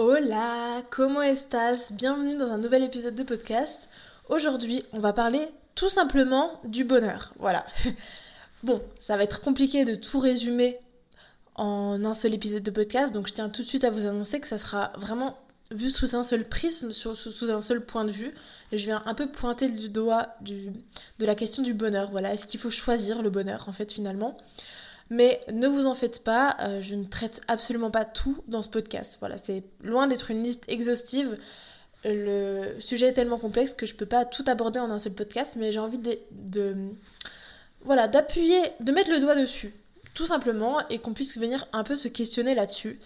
Hola, comment estás? Bienvenue dans un nouvel épisode de podcast. Aujourd'hui, on va parler tout simplement du bonheur. Voilà. Bon, ça va être compliqué de tout résumer en un seul épisode de podcast, donc je tiens tout de suite à vous annoncer que ça sera vraiment vu sous un seul prisme, sous, un seul point de vue. Et je viens un peu pointer du doigt de la question du bonheur. Voilà, est-ce qu'il faut choisir le bonheur en fait finalement? Mais ne vous en faites pas, euh, je ne traite absolument pas tout dans ce podcast. Voilà, c'est loin d'être une liste exhaustive. Le sujet est tellement complexe que je ne peux pas tout aborder en un seul podcast, mais j'ai envie de, voilà, d'appuyer, de mettre le doigt dessus, tout simplement, et qu'on puisse venir un peu se questionner là-dessus.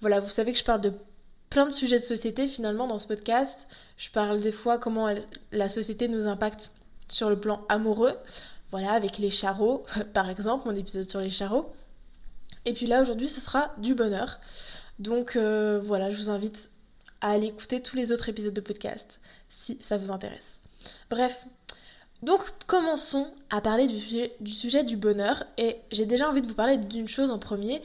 Voilà, vous savez que je parle de plein de sujets de société finalement dans ce podcast. Je parle des fois comment la société nous impacte sur le plan amoureux. Voilà, avec les charreaux, par exemple, mon épisode sur les charreaux. Et puis là, aujourd'hui, ce sera du bonheur. Donc euh, voilà, je vous invite à aller écouter tous les autres épisodes de podcast, si ça vous intéresse. Bref, donc commençons à parler du sujet du bonheur. Et j'ai déjà envie de vous parler d'une chose en premier.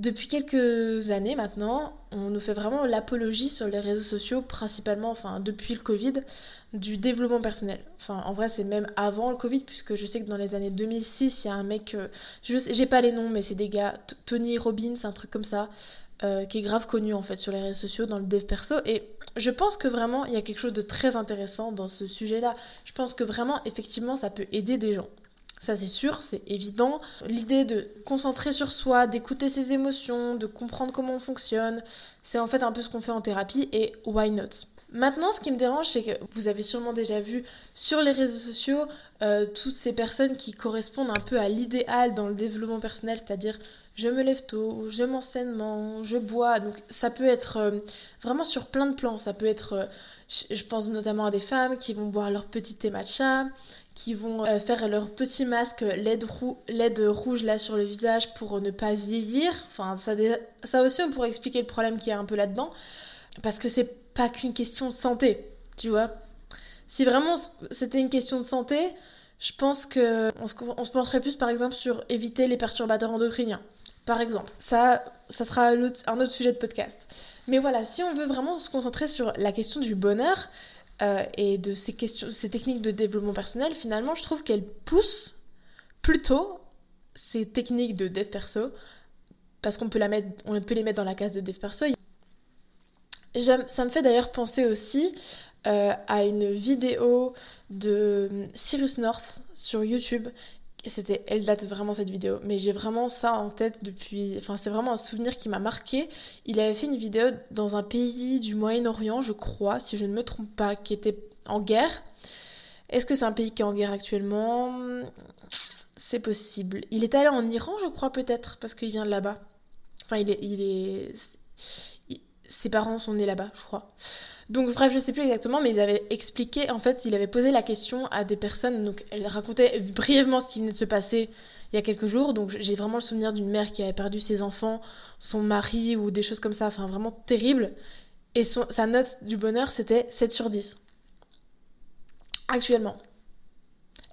Depuis quelques années maintenant, on nous fait vraiment l'apologie sur les réseaux sociaux, principalement, enfin depuis le Covid, du développement personnel. Enfin, en vrai, c'est même avant le Covid, puisque je sais que dans les années 2006, il y a un mec, euh, je sais, j'ai pas les noms, mais c'est des gars, Tony Robbins, un truc comme ça, euh, qui est grave connu en fait sur les réseaux sociaux, dans le dev perso. Et je pense que vraiment, il y a quelque chose de très intéressant dans ce sujet-là. Je pense que vraiment, effectivement, ça peut aider des gens. Ça c'est sûr, c'est évident. L'idée de concentrer sur soi, d'écouter ses émotions, de comprendre comment on fonctionne, c'est en fait un peu ce qu'on fait en thérapie et why not? Maintenant, ce qui me dérange, c'est que vous avez sûrement déjà vu sur les réseaux sociaux euh, toutes ces personnes qui correspondent un peu à l'idéal dans le développement personnel, c'est-à-dire je me lève tôt, je m'enseignement, je bois. Donc ça peut être euh, vraiment sur plein de plans. Ça peut être, euh, je pense notamment à des femmes qui vont boire leur petit thé matcha, qui vont faire leur petit masque LED, LED, rouge là sur le visage pour ne pas vieillir. Enfin, ça, aussi, on pourrait expliquer le problème qu'il y a un peu là-dedans. Parce que c'est pas qu'une question de santé, tu vois. Si vraiment c'était une question de santé, je pense que on se, on se pencherait plus par exemple sur éviter les perturbateurs endocriniens. Par exemple, ça, ça sera un autre, sujet de podcast. Mais voilà, si on veut vraiment se concentrer sur la question du bonheur euh, et de ces, questions, ces techniques de développement personnel, finalement, je trouve qu'elles poussent plutôt ces techniques de dev perso, parce qu'on peut, peut les mettre dans la case de dev perso. Ça me fait d'ailleurs penser aussi euh, à une vidéo de Cyrus North sur YouTube. C'était, elle date vraiment cette vidéo, mais j'ai vraiment ça en tête depuis. Enfin, c'est vraiment un souvenir qui m'a marqué. Il avait fait une vidéo dans un pays du Moyen-Orient, je crois, si je ne me trompe pas, qui était en guerre. Est-ce que c'est un pays qui est en guerre actuellement? C'est possible. Il est allé en Iran, je crois, peut-être, parce qu'il vient de là-bas. Enfin, il est, il est, ses parents sont nés là-bas, je crois. Donc bref, je sais plus exactement, mais ils avaient expliqué, en fait, il avait posé la question à des personnes, donc elle racontait brièvement ce qui venait de se passer il y a quelques jours, donc j'ai vraiment le souvenir d'une mère qui avait perdu ses enfants, son mari ou des choses comme ça, enfin vraiment terrible. Et sa note du bonheur, c'était 7 sur 10. Actuellement.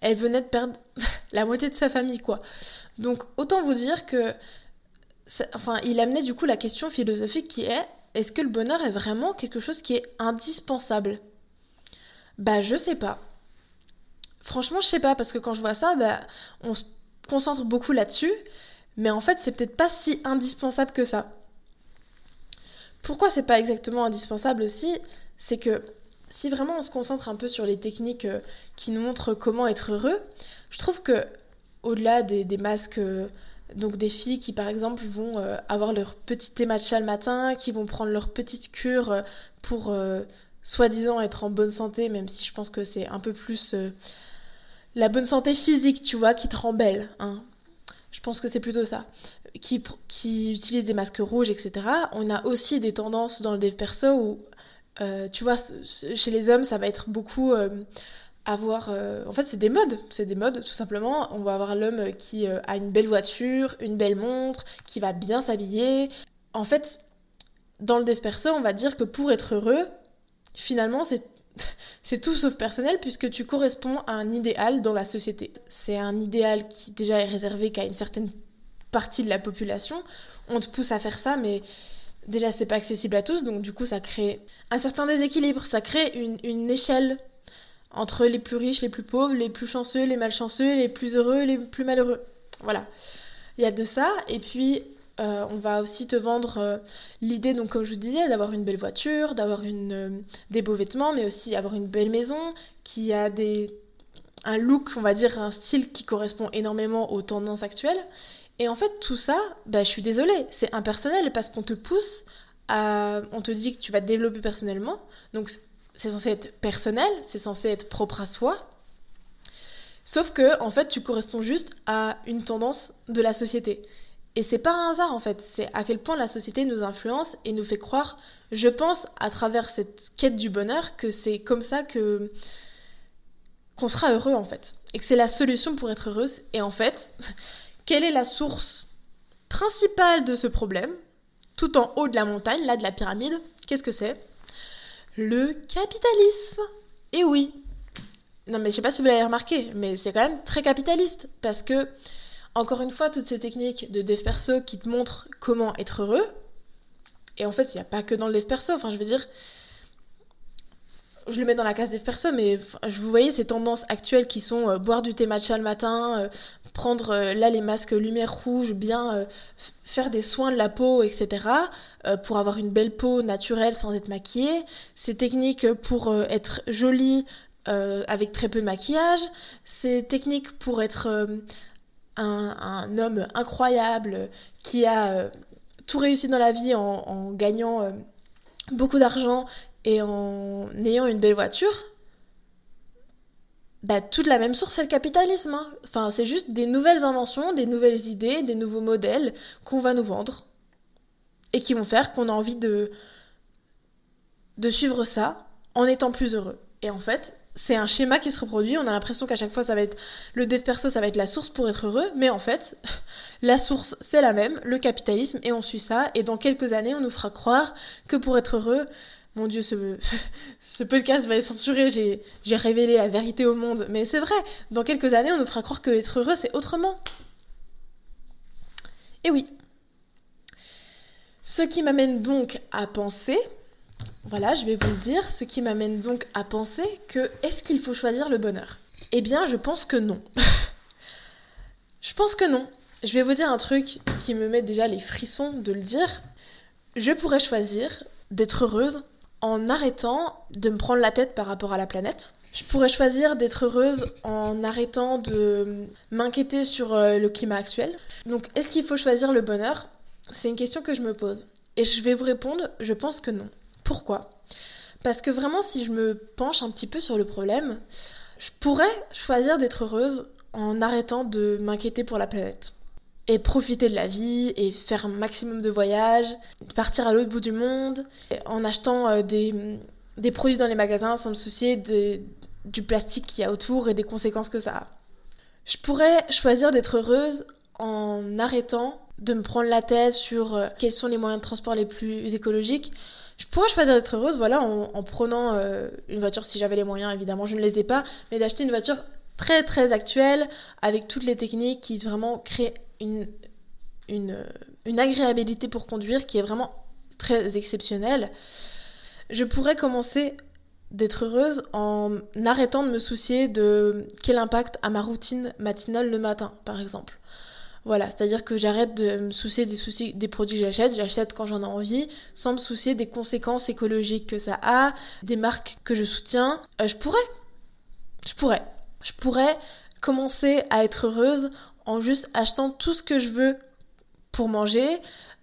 Elle venait de perdre la moitié de sa famille, quoi. Donc autant vous dire que... Enfin, il amenait du coup la question philosophique qui est est-ce que le bonheur est vraiment quelque chose qui est indispensable? Bah je sais pas. Franchement, je sais pas parce que quand je vois ça, bah on se concentre beaucoup là-dessus, mais en fait, c'est peut-être pas si indispensable que ça. Pourquoi c'est pas exactement indispensable aussi? C'est que si vraiment on se concentre un peu sur les techniques euh, qui nous montrent comment être heureux, je trouve que au-delà des, masques euh, donc des filles qui par exemple vont euh, avoir leur petit thé matcha le matin, qui vont prendre leur petite cure euh, pour euh, soi-disant être en bonne santé, même si je pense que c'est un peu plus la bonne santé physique, tu vois, qui te rend belle. Hein. Je pense que c'est plutôt ça. Qui, qui utilisent des masques rouges, etc. On a aussi des tendances dans le dev perso où, tu vois, chez les hommes, ça va être beaucoup avoir... Euh, en fait, c'est des modes, c'est des modes, tout simplement. On va avoir l'homme qui euh, a une belle voiture, une belle montre, qui va bien s'habiller. En fait, dans le dev perso, on va dire que pour être heureux, finalement, c'est... C'est tout sauf personnel puisque tu corresponds à un idéal dans la société. C'est un idéal qui déjà est réservé qu'à une certaine partie de la population. On te pousse à faire ça, mais déjà c'est pas accessible à tous, donc du coup ça crée un certain déséquilibre, ça crée une, une échelle entre les plus riches, les plus pauvres, les plus chanceux, les malchanceux, les plus heureux, les plus malheureux. Voilà. Il y a de ça, et puis euh, on va aussi te vendre euh, l'idée, donc comme je vous disais, d'avoir une belle voiture, d'avoir euh, des beaux vêtements, mais aussi avoir une belle maison qui a des, un look, on va dire, un style qui correspond énormément aux tendances actuelles. Et en fait, tout ça, bah, je suis désolée, c'est impersonnel parce qu'on te pousse à. On te dit que tu vas te développer personnellement, donc c'est censé être personnel, c'est censé être propre à soi. Sauf que, en fait, tu corresponds juste à une tendance de la société. Et c'est pas un hasard en fait, c'est à quel point la société nous influence et nous fait croire, je pense, à travers cette quête du bonheur, que c'est comme ça que qu'on sera heureux en fait. Et que c'est la solution pour être heureuse. Et en fait, quelle est la source principale de ce problème Tout en haut de la montagne, là de la pyramide, qu'est-ce que c'est? Le capitalisme. Et oui. Non mais je sais pas si vous l'avez remarqué, mais c'est quand même très capitaliste. Parce que encore une fois, toutes ces techniques de dev perso qui te montrent comment être heureux, et en fait, il n'y a pas que dans le dev perso, enfin, je veux dire, je le mets dans la case dev perso, mais je vous voyez ces tendances actuelles qui sont euh, boire du thé matcha le matin, euh, prendre euh, là les masques lumière rouge, bien faire des soins de la peau, etc. pour avoir une belle peau naturelle sans être maquillée. Ces techniques pour être jolie avec très peu de maquillage. Ces techniques pour être un, homme incroyable qui a tout réussi dans la vie en, gagnant beaucoup d'argent et en ayant une belle voiture, bah, toute la même source, c'est le capitalisme. Hein. Enfin, c'est juste des nouvelles inventions, des nouvelles idées, des nouveaux modèles qu'on va nous vendre et qui vont faire qu'on a envie de, de suivre ça en étant plus heureux. Et en fait, c'est un schéma qui se reproduit. On a l'impression qu'à chaque fois, ça va être le dev perso, ça va être la source pour être heureux. Mais en fait, la source, c'est la même, le capitalisme, et on suit ça. Et dans quelques années, on nous fera croire que pour être heureux, mon Dieu, ce, podcast va être censuré. J'ai révélé la vérité au monde. Mais c'est vrai, dans quelques années, on nous fera croire que être heureux, c'est autrement. Et oui. Ce qui m'amène donc à penser voilà, je vais vous le dire, ce qui m'amène donc à penser que est-ce qu'il faut choisir le bonheur? Eh bien, je pense que non. je pense que non. Je vais vous dire un truc qui me met déjà les frissons de le dire. Je pourrais choisir d'être heureuse en arrêtant de me prendre la tête par rapport à la planète. Je pourrais choisir d'être heureuse en arrêtant de m'inquiéter sur euh, le climat actuel. Donc, est-ce qu'il faut choisir le bonheur? C'est une question que je me pose. Et je vais vous répondre, je pense que non. Pourquoi? Parce que vraiment, si je me penche un petit peu sur le problème, je pourrais choisir d'être heureuse en arrêtant de m'inquiéter pour la planète. Et profiter de la vie, et faire un maximum de voyages, partir à l'autre bout du monde, en achetant euh, des, des, produits dans les magasins sans me soucier du plastique qu'il y a autour et des conséquences que ça a. Je pourrais choisir d'être heureuse en arrêtant de me prendre la tête sur euh, quels sont les moyens de transport les plus écologiques, je pourrais choisir d'être heureuse, voilà, en, prenant euh, une voiture si j'avais les moyens, évidemment, je ne les ai pas, mais d'acheter une voiture très très actuelle, avec toutes les techniques qui vraiment créent une, une, une agréabilité pour conduire qui est vraiment très exceptionnelle. Je pourrais commencer d'être heureuse en arrêtant de me soucier de quel impact a ma routine matinale le matin, par exemple. Voilà, c'est-à-dire que j'arrête de me soucier des soucis des produits que j'achète, j'achète quand j'en ai envie, sans me soucier des conséquences écologiques que ça a, des marques que je soutiens. Euh, je pourrais, je pourrais, je pourrais commencer à être heureuse en juste achetant tout ce que je veux pour manger,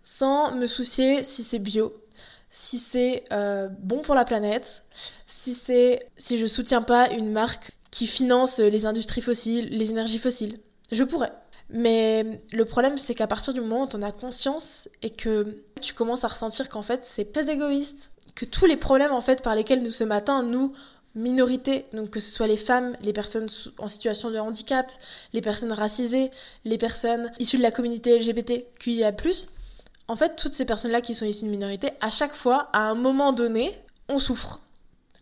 sans me soucier si c'est bio, si c'est euh, bon pour la planète, si c'est si je soutiens pas une marque qui finance les industries fossiles, les énergies fossiles. Je pourrais. Mais le problème, c'est qu'à partir du moment où tu en as conscience et que tu commences à ressentir qu'en fait, c'est pas égoïste, que tous les problèmes en fait par lesquels nous ce matin, nous, minorités, donc que ce soit les femmes, les personnes en situation de handicap, les personnes racisées, les personnes issues de la communauté LGBTQIA+, en fait, toutes ces personnes-là qui sont issues de minorités, à chaque fois, à un moment donné, on souffre.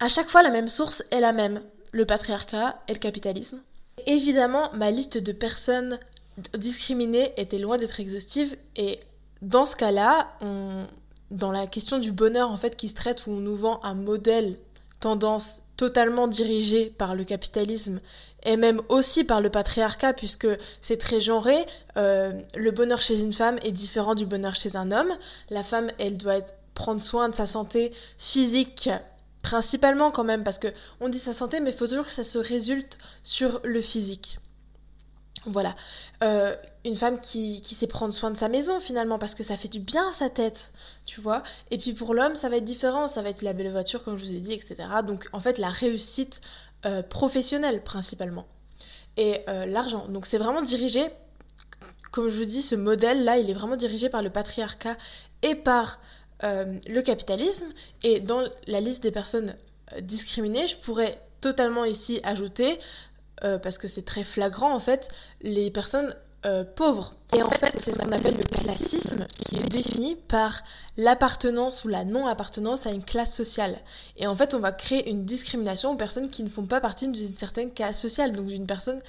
À chaque fois, la même source est la même, le patriarcat et le capitalisme. Évidemment, ma liste de personnes discriminer était loin d'être exhaustive et dans ce cas-là, dans la question du bonheur en fait qui se traite où on nous vend un modèle tendance totalement dirigé par le capitalisme et même aussi par le patriarcat puisque c'est très genré. Euh, le bonheur chez une femme est différent du bonheur chez un homme. La femme, elle doit prendre soin de sa santé physique principalement quand même parce que on dit sa santé mais il faut toujours que ça se résulte sur le physique. Voilà. Euh, une femme qui, sait prendre soin de sa maison finalement parce que ça fait du bien à sa tête, tu vois. Et puis pour l'homme, ça va être différent, ça va être la belle voiture comme je vous ai dit, etc. Donc en fait, la réussite euh, professionnelle principalement. Et euh, l'argent. Donc c'est vraiment dirigé, comme je vous dis, ce modèle-là, il est vraiment dirigé par le patriarcat et par le capitalisme. Et dans la liste des personnes discriminées, je pourrais totalement ici ajouter euh, parce que c'est très flagrant en fait, les personnes euh, pauvres. Et en fait, c'est ce qu'on appelle le classisme, qui est défini par l'appartenance ou la non-appartenance à une classe sociale. Et en fait, on va créer une discrimination aux personnes qui ne font pas partie d'une certaine classe sociale, donc d'une personne,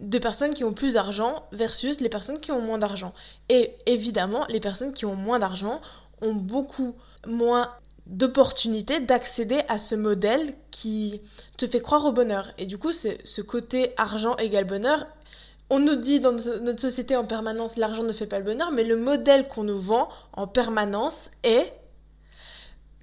de personnes qui ont plus d'argent versus les personnes qui ont moins d'argent. Et évidemment, les personnes qui ont moins d'argent ont beaucoup moins d'opportunité d'accéder à ce modèle qui te fait croire au bonheur. Et du coup, c'est ce côté argent égale bonheur. On nous dit dans notre société en permanence l'argent ne fait pas le bonheur, mais le modèle qu'on nous vend en permanence est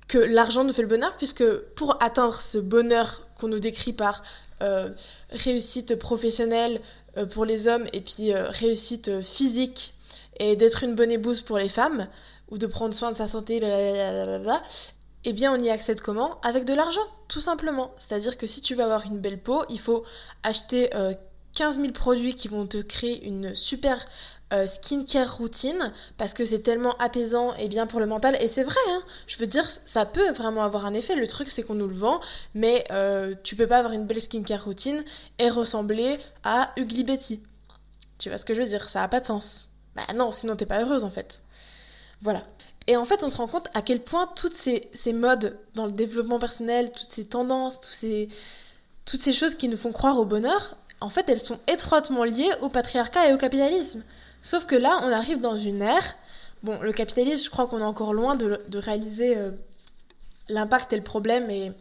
que l'argent nous fait le bonheur, puisque pour atteindre ce bonheur qu'on nous décrit par euh, réussite professionnelle euh, pour les hommes et puis euh, réussite physique et d'être une bonne épouse pour les femmes, ou de prendre soin de sa santé, blablabla, eh bien on y accède comment? Avec de l'argent, tout simplement. C'est-à-dire que si tu veux avoir une belle peau, il faut acheter 15 euh, 000 produits qui vont te créer une super euh, skincare routine parce que c'est tellement apaisant et bien pour le mental. Et c'est vrai, hein je veux dire, ça peut vraiment avoir un effet. Le truc, c'est qu'on nous le vend, mais euh, tu peux pas avoir une belle skincare routine et ressembler à Ugly Betty. Tu vois ce que je veux dire? Ça a pas de sens. Bah non, sinon t'es pas heureuse en fait. Voilà. Et en fait, on se rend compte à quel point toutes ces, modes dans le développement personnel, toutes ces tendances, ces, toutes ces choses qui nous font croire au bonheur, en fait, elles sont étroitement liées au patriarcat et au capitalisme. Sauf que là, on arrive dans une ère. Bon, le capitalisme, je crois qu'on est encore loin de, réaliser euh, l'impact et le problème, et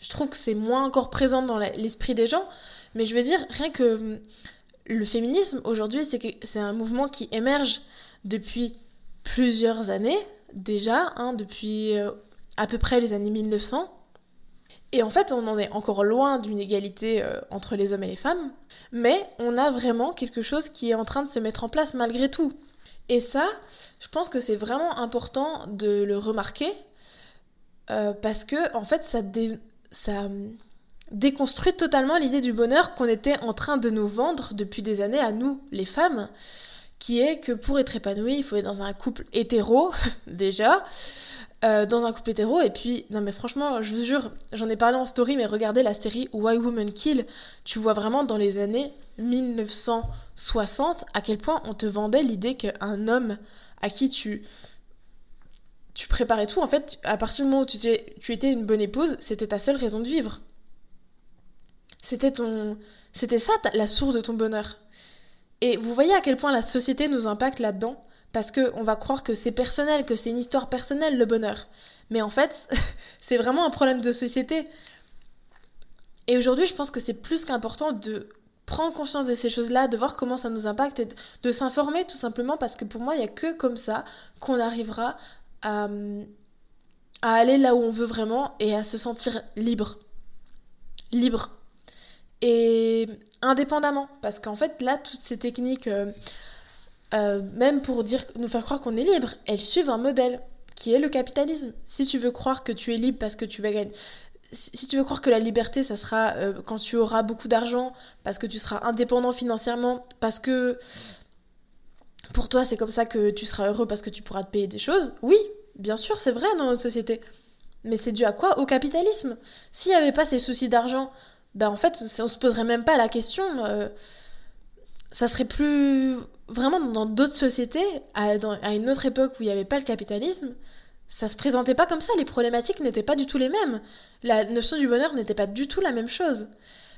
je trouve que c'est moins encore présent dans l'esprit des gens. Mais je veux dire, rien que hum, le féminisme, aujourd'hui, c'est un mouvement qui émerge depuis plusieurs années déjà, hein, depuis euh, à peu près les années 1900. Et en fait, on en est encore loin d'une égalité euh, entre les hommes et les femmes, mais on a vraiment quelque chose qui est en train de se mettre en place malgré tout. Et ça, je pense que c'est vraiment important de le remarquer, euh, parce que en fait, ça, ça déconstruit totalement l'idée du bonheur qu'on était en train de nous vendre depuis des années à nous, les femmes qui est que pour être épanoui, il faut être dans un couple hétéro, déjà, euh, dans un couple hétéro, et puis, non mais franchement, je vous jure, j'en ai parlé en story, mais regardez la série Why Women Kill, tu vois vraiment dans les années 1960 à quel point on te vendait l'idée qu'un homme à qui tu tu préparais tout, en fait, à partir du moment où tu, tu étais une bonne épouse, c'était ta seule raison de vivre. C'était ton, c'était ça la source de ton bonheur. Et vous voyez à quel point la société nous impacte là-dedans Parce qu'on va croire que c'est personnel, que c'est une histoire personnelle le bonheur. Mais en fait, c'est vraiment un problème de société. Et aujourd'hui, je pense que c'est plus qu'important de prendre conscience de ces choses-là, de voir comment ça nous impacte et de s'informer tout simplement parce que pour moi, il n'y a que comme ça qu'on arrivera à, à aller là où on veut vraiment et à se sentir libre. Libre et indépendamment. Parce qu'en fait, là, toutes ces techniques, euh, euh, même pour dire, nous faire croire qu'on est libre, elles suivent un modèle qui est le capitalisme. Si tu veux croire que tu es libre parce que tu vas gagner. Si tu veux croire que la liberté, ça sera euh, quand tu auras beaucoup d'argent, parce que tu seras indépendant financièrement, parce que pour toi c'est comme ça que tu seras heureux parce que tu pourras te payer des choses, oui, bien sûr, c'est vrai dans notre société. Mais c'est dû à quoi? Au capitalisme. S'il n'y avait pas ces soucis d'argent, ben en fait, on se poserait même pas la question. Euh, ça serait plus vraiment dans d'autres sociétés, à, une autre époque où il n'y avait pas le capitalisme, ça se présentait pas comme ça. Les problématiques n'étaient pas du tout les mêmes. La notion du bonheur n'était pas du tout la même chose.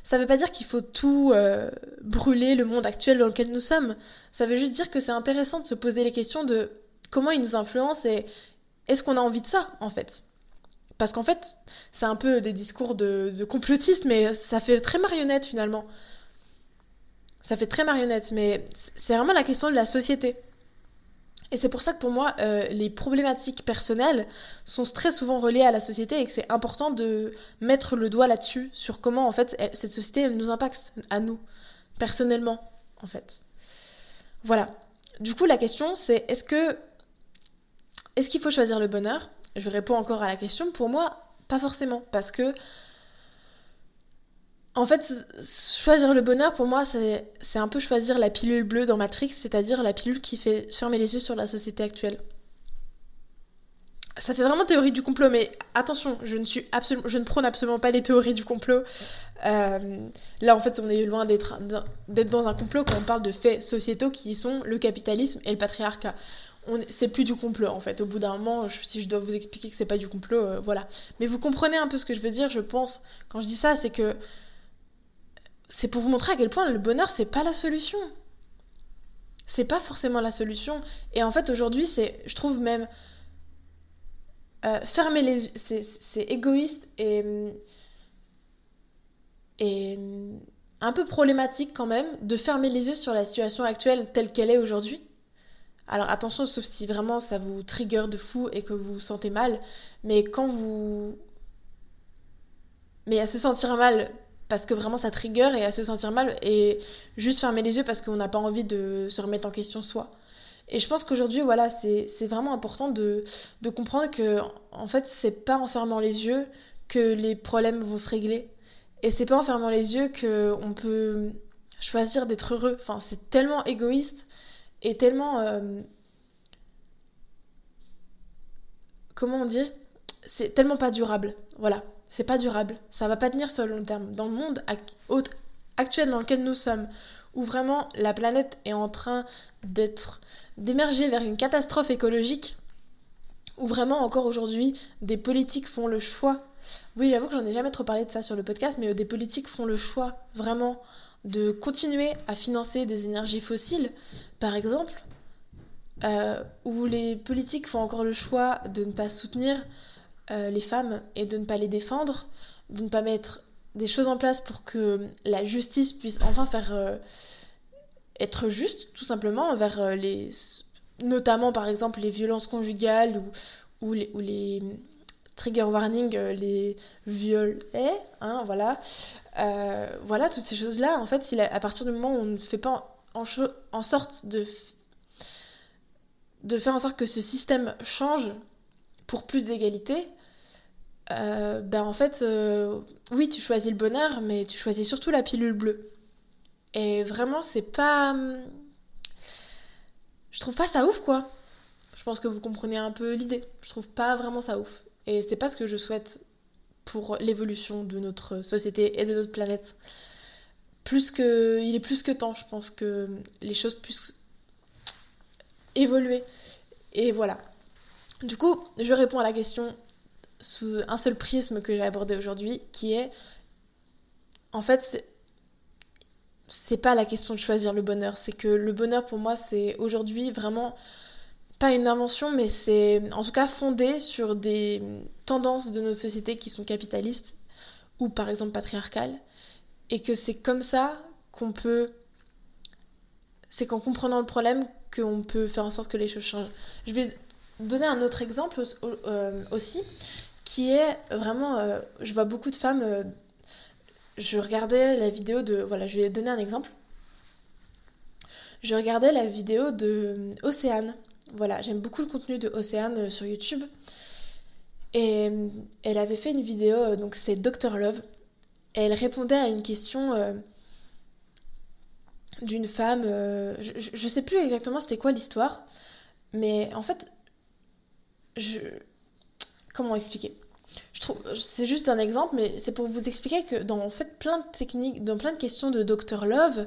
Ça ne veut pas dire qu'il faut tout euh, brûler le monde actuel dans lequel nous sommes. Ça veut juste dire que c'est intéressant de se poser les questions de comment il nous influence et est-ce qu'on a envie de ça, en fait Parce qu'en fait, c'est un peu des discours de, complotistes, mais ça fait très marionnette finalement. Ça fait très marionnette, mais c'est vraiment la question de la société. Et c'est pour ça que pour moi, euh, les problématiques personnelles sont très souvent reliées à la société et que c'est important de mettre le doigt là-dessus, sur comment en fait cette société elle nous impacte à nous, personnellement, en fait. Voilà. Du coup, la question c'est est-ce que est-ce qu'il faut choisir le bonheur Je réponds encore à la question. Pour moi, pas forcément, parce que en fait, choisir le bonheur, pour moi, c'est un peu choisir la pilule bleue dans Matrix, c'est-à-dire la pilule qui fait fermer les yeux sur la société actuelle. Ça fait vraiment théorie du complot, mais attention, je ne, prône absolument pas les théories du complot. Euh, là, en fait, on est loin d'être dans un complot quand on parle de faits sociétaux qui sont le capitalisme et le patriarcat. C'est plus du complot, en fait. Au bout d'un moment, si je dois vous expliquer que c'est pas du complot, euh, voilà. Mais vous comprenez un peu ce que je veux dire, je pense. Quand je dis ça, c'est que c'est pour vous montrer à quel point le bonheur, c'est pas la solution. C'est pas forcément la solution. Et en fait, aujourd'hui, c'est, je trouve même, euh, fermer les yeux, c'est égoïste et, et un peu problématique quand même de fermer les yeux sur la situation actuelle telle qu'elle est aujourd'hui. Alors attention, sauf si vraiment ça vous trigger de fou et que vous vous sentez mal, mais quand vous... Mais à se sentir mal parce que vraiment ça trigger et à se sentir mal et juste fermer les yeux parce qu'on n'a pas envie de se remettre en question soi. Et je pense qu'aujourd'hui, voilà, c'est vraiment important de, de, comprendre que, en fait, c'est pas en fermant les yeux que les problèmes vont se régler. Et c'est pas en fermant les yeux qu'on peut choisir d'être heureux. Enfin, c'est tellement égoïste et tellement. Euh, comment on dit? C'est tellement pas durable. Voilà c'est pas durable, ça va pas tenir sur le long terme. Dans le monde actuel dans lequel nous sommes, où vraiment la planète est en train d'être d'émerger vers une catastrophe écologique, où vraiment encore aujourd'hui des politiques font le choix. Oui, j'avoue que j'en ai jamais trop parlé de ça sur le podcast, mais des politiques font le choix vraiment de continuer à financer des énergies fossiles, par exemple, euh, où les politiques font encore le choix de ne pas soutenir euh, les femmes et de ne pas les défendre, de ne pas mettre des choses en place pour que la justice puisse enfin faire euh, être juste, tout simplement, envers les. notamment par exemple les violences conjugales ou, ou les trigger warning, les viols, hein, voilà. voilà, toutes ces choses-là, en fait, à partir du moment où on ne fait pas en, en sorte de, de faire en sorte que ce système change, pour plus d'égalité, euh, ben en fait, euh, oui, tu choisis le bonheur, mais tu choisis surtout la pilule bleue. Et vraiment, c'est pas. Je trouve pas ça ouf, quoi. Je pense que vous comprenez un peu l'idée. Je trouve pas vraiment ça ouf. Et c'est pas ce que je souhaite pour l'évolution de notre société et de notre planète. Plus que. Il est plus que temps, je pense que les choses puissent évoluer. Et voilà. Du coup, je réponds à la question sous un seul prisme que j'ai abordé aujourd'hui, qui est en fait, c'est pas la question de choisir le bonheur, c'est que le bonheur pour moi, c'est aujourd'hui vraiment pas une invention, mais c'est en tout cas fondé sur des tendances de nos sociétés qui sont capitalistes ou par exemple patriarcales, et que c'est comme ça qu'on peut. C'est qu'en comprenant le problème qu'on peut faire en sorte que les choses changent. Je vais donner un autre exemple euh, aussi, qui est vraiment... Euh, je vois beaucoup de femmes... Euh, je regardais la vidéo de... Voilà, je vais donner un exemple. Je regardais la vidéo de Océane. Voilà, j'aime beaucoup le contenu de Océane sur YouTube. Et elle avait fait une vidéo, donc c'est Dr Love. Et elle répondait à une question d'une femme. je, je, sais plus exactement c'était quoi l'histoire. Mais en fait, je... Comment expliquer? Je trouve, c'est juste un exemple, mais c'est pour vous expliquer que dans en fait plein de techniques, dans plein de questions de Dr Love,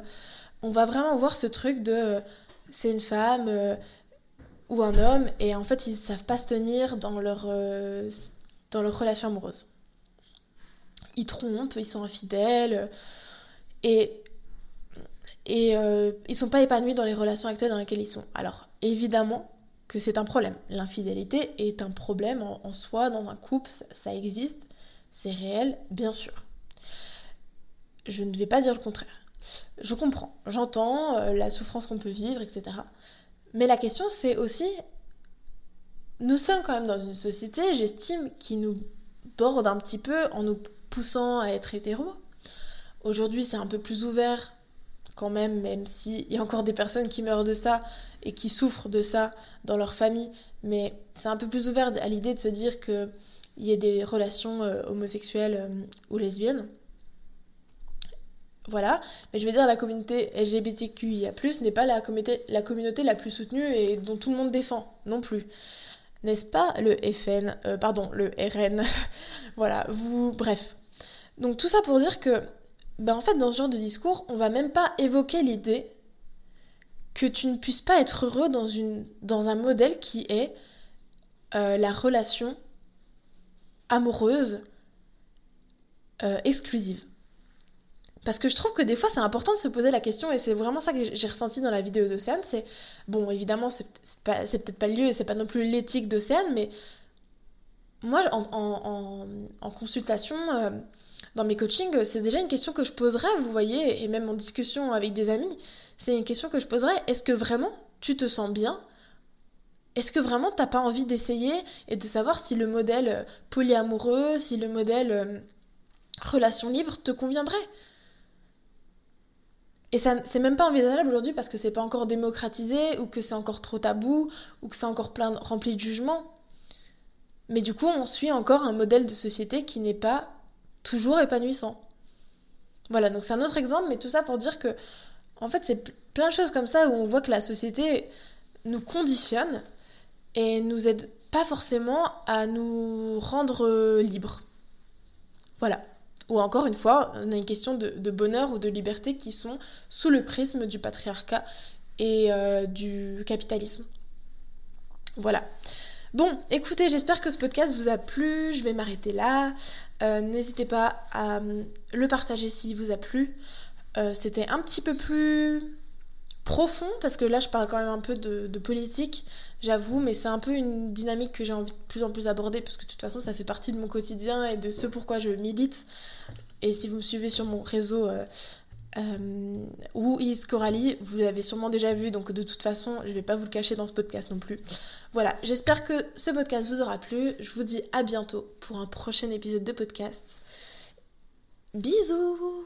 on va vraiment voir ce truc de c'est une femme euh, ou un homme et en fait ils savent pas se tenir dans leur euh, dans leur relation amoureuse. Ils trompent, ils sont infidèles et et euh, ils sont pas épanouis dans les relations actuelles dans lesquelles ils sont. Alors évidemment, que c'est un problème. L'infidélité est un problème en, soi, dans un couple, ça, existe, c'est réel, bien sûr. Je ne vais pas dire le contraire. Je comprends, j'entends euh, la souffrance qu'on peut vivre, etc. Mais la question, c'est aussi, nous sommes quand même dans une société, j'estime, qui nous borde un petit peu en nous poussant à être hétéros. Aujourd'hui, c'est un peu plus ouvert quand même, même s'il y a encore des personnes qui meurent de ça et qui souffrent de ça dans leur famille, mais c'est un peu plus ouvert à l'idée de se dire qu'il y ait des relations euh, homosexuelles euh, ou lesbiennes. Voilà, mais je veux dire, la communauté LGBTQIA, n'est pas la communauté, la plus soutenue et dont tout le monde défend non plus. N'est-ce pas le FN, euh, pardon, le RN Voilà, vous. Bref. Donc tout ça pour dire que ben en fait, dans ce genre de discours, on va même pas évoquer l'idée que tu ne puisses pas être heureux dans un modèle qui est euh, la relation amoureuse euh, exclusive. Parce que je trouve que des fois, c'est important de se poser la question, et c'est vraiment ça que j'ai ressenti dans la vidéo d'Océane. C'est, bon, évidemment, c'est peut-être pas le lieu, et c'est pas non plus l'éthique d'Océane, mais moi, en, consultation, euh, dans mes coachings, c'est déjà une question que je poserais, vous voyez, et même en discussion avec des amis, c'est une question que je poserais. Est-ce que vraiment tu te sens bien? Est-ce que vraiment t'as pas envie d'essayer et de savoir si le modèle euh, polyamoureux, si le modèle euh, relation libre te conviendrait? Et ça, c'est même pas envisageable aujourd'hui parce que c'est pas encore démocratisé ou que c'est encore trop tabou ou que c'est encore plein rempli de jugements. Mais du coup, on suit encore un modèle de société qui n'est pas toujours épanouissant. Voilà, donc c'est un autre exemple, mais tout ça pour dire que, en fait, c'est plein de choses comme ça où on voit que la société nous conditionne et nous aide pas forcément à nous rendre libres. Voilà. Ou encore une fois, on a une question de, bonheur ou de liberté qui sont sous le prisme du patriarcat et euh, du capitalisme. Voilà. Bon, écoutez, j'espère que ce podcast vous a plu. Je vais m'arrêter là. Euh, n'hésitez pas à le partager s'il vous a plu. Euh, c'était un petit peu plus profond parce que là je parle quand même un peu de, politique, j'avoue, mais c'est un peu une dynamique que j'ai envie de plus en plus aborder parce que de toute façon ça fait partie de mon quotidien et de ce pourquoi je milite. Et si vous me suivez sur mon réseau euh, Who is Coralie Vous l'avez sûrement déjà vu, donc de toute façon, je vais pas vous le cacher dans ce podcast non plus. Voilà, j'espère que ce podcast vous aura plu. Je vous dis à bientôt pour un prochain épisode de podcast. Bisous